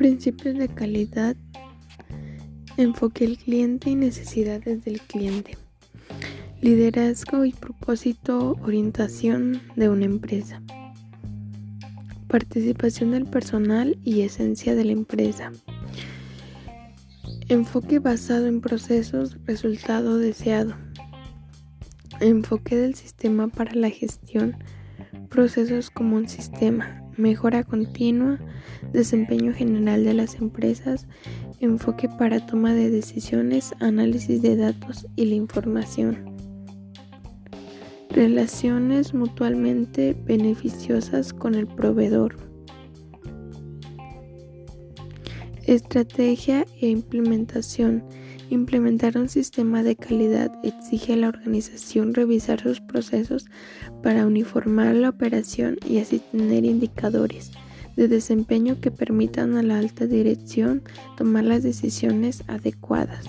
Principios de calidad. Enfoque el cliente y necesidades del cliente. Liderazgo y propósito, orientación de una empresa. Participación del personal y esencia de la empresa. Enfoque basado en procesos, resultado deseado. Enfoque del sistema para la gestión, procesos como un sistema, mejora continua, desempeño general de las empresas, enfoque para toma de decisiones, análisis de datos y la información. Relaciones mutuamente beneficiosas con el proveedor. Estrategia e implementación. Implementar un sistema de calidad exige a la organización revisar sus procesos para uniformar la operación y así tener indicadores de desempeño que permitan a la alta dirección tomar las decisiones adecuadas.